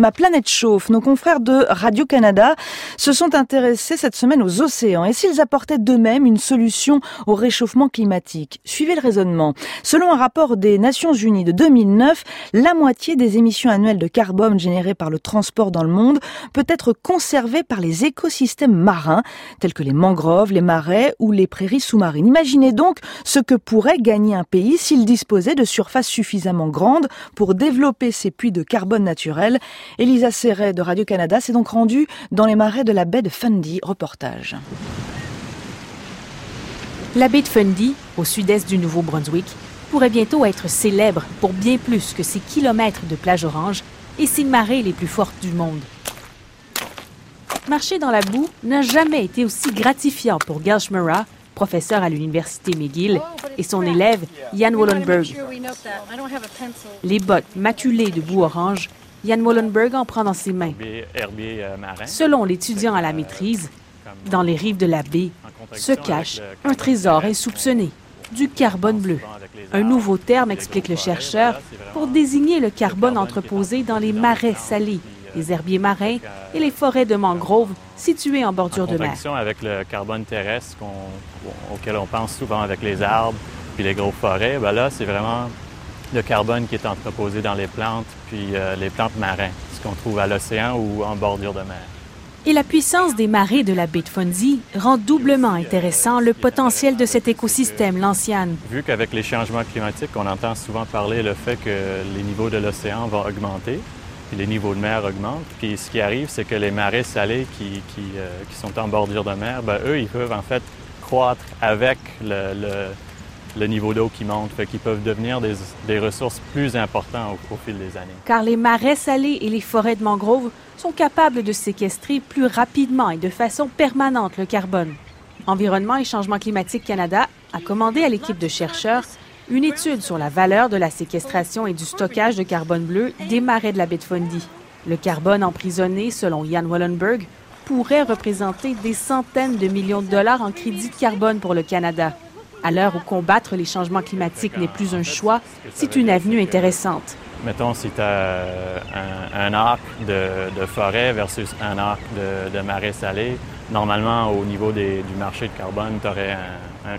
Ma planète chauffe. Nos confrères de Radio-Canada se sont intéressés cette semaine aux océans et s'ils apportaient d'eux-mêmes une solution au réchauffement climatique. Suivez le raisonnement. Selon un rapport des Nations Unies de 2009, la moitié des émissions annuelles de carbone générées par le transport dans le monde peut être conservée par les écosystèmes marins tels que les mangroves, les marais ou les prairies sous-marines. Imaginez donc ce que pourrait gagner un pays s'il disposait de surfaces suffisamment grandes pour développer ses puits de carbone naturels Elisa Serret de Radio-Canada s'est donc rendue dans les marais de la baie de Fundy. Reportage. La baie de Fundy, au sud-est du Nouveau-Brunswick, pourrait bientôt être célèbre pour bien plus que ses kilomètres de plage orange et ses marées les plus fortes du monde. Marcher dans la boue n'a jamais été aussi gratifiant pour Gail Schmera, professeur à l'université McGill, et son élève Jan Wallenberg. Les bottes maculées de boue orange Jan Wallenberg en prend dans ses mains. Euh, Selon l'étudiant à la maîtrise, dans les rives de la baie se cache un trésor insoupçonné, du carbone bleu. Un nouveau terme, explique le chercheur, pour désigner le carbone entreposé dans les marais salés, les herbiers marins et les forêts de mangroves situées en bordure de mer. avec le carbone terrestre auquel on pense souvent avec les arbres puis les gros forêts, ben là, c'est vraiment le carbone qui est entreposé dans les plantes, puis euh, les plantes marins, ce qu'on trouve à l'océan ou en bordure de mer. Et la puissance des marées de la baie de Fundy rend doublement intéressant le potentiel de cet écosystème, l'ancienne. Vu qu'avec les changements climatiques, on entend souvent parler le fait que les niveaux de l'océan vont augmenter, puis les niveaux de mer augmentent. Puis ce qui arrive, c'est que les marais salés qui, qui, euh, qui sont en bordure de mer, ben, eux, ils peuvent en fait croître avec le, le le niveau d'eau qui monte, fait qu'ils peuvent devenir des, ressources plus importantes au, fil des années. Car les marais salés et les forêts de mangroves sont capables de séquestrer plus rapidement et de façon permanente le carbone. Environnement et Changement climatique Canada a commandé à l'équipe de chercheurs une étude sur la valeur de la séquestration et du stockage de carbone bleu des marais de la baie de Fundy. Le carbone emprisonné, selon Jan Wallenberg, pourrait représenter des centaines de millions de dollars en crédit de carbone pour le Canada. À l'heure où combattre les changements climatiques n'est plus un choix, c'est une avenue intéressante. Mettons, si tu as un, arc de, forêt versus un arc de, marais salé, normalement, au niveau du marché de carbone, tu aurais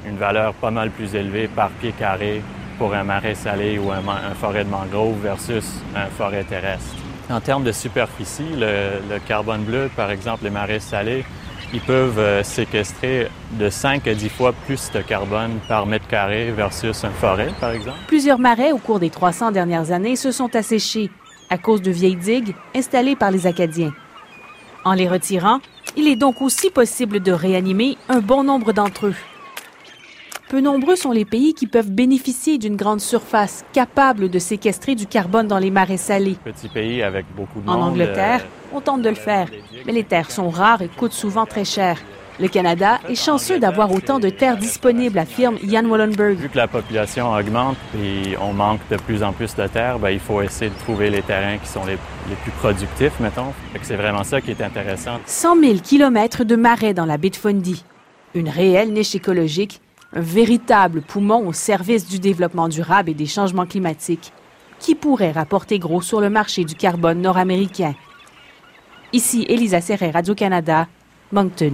une valeur pas mal plus élevée par pied carré pour un marais salé ou un, forêt de mangrove versus un forêt terrestre. En termes de superficie, le carbone bleu, par exemple, les marais salés, ils peuvent euh, séquestrer de 5 à 10 fois plus de carbone par mètre carré versus une forêt, par exemple. Plusieurs marais au cours des 300 dernières années se sont asséchés à cause de vieilles digues installées par les Acadiens. En les retirant, il est donc aussi possible de réanimer un bon nombre d'entre eux. Peu nombreux sont les pays qui peuvent bénéficier d'une grande surface capable de séquestrer du carbone dans les marais salés. Petit pays avec beaucoup de En monde, Angleterre, euh, on tente de le faire, mais les terres sont rares et coûtent souvent très cher. Le Canada est chanceux d'avoir autant de terres disponibles, affirme Ian Wallenberg. Vu que la population augmente et on manque de plus en plus de terres, ben, il faut essayer de trouver les terrains qui sont les, plus productifs, mettons. C'est vraiment ça qui est intéressant. 100 000 kilomètres de marais dans la baie de Fundy. Une réelle niche écologique un véritable poumon au service du développement durable et des changements climatiques, qui pourrait rapporter gros sur le marché du carbone nord-américain. Ici Elisa Serret, Radio-Canada, Moncton.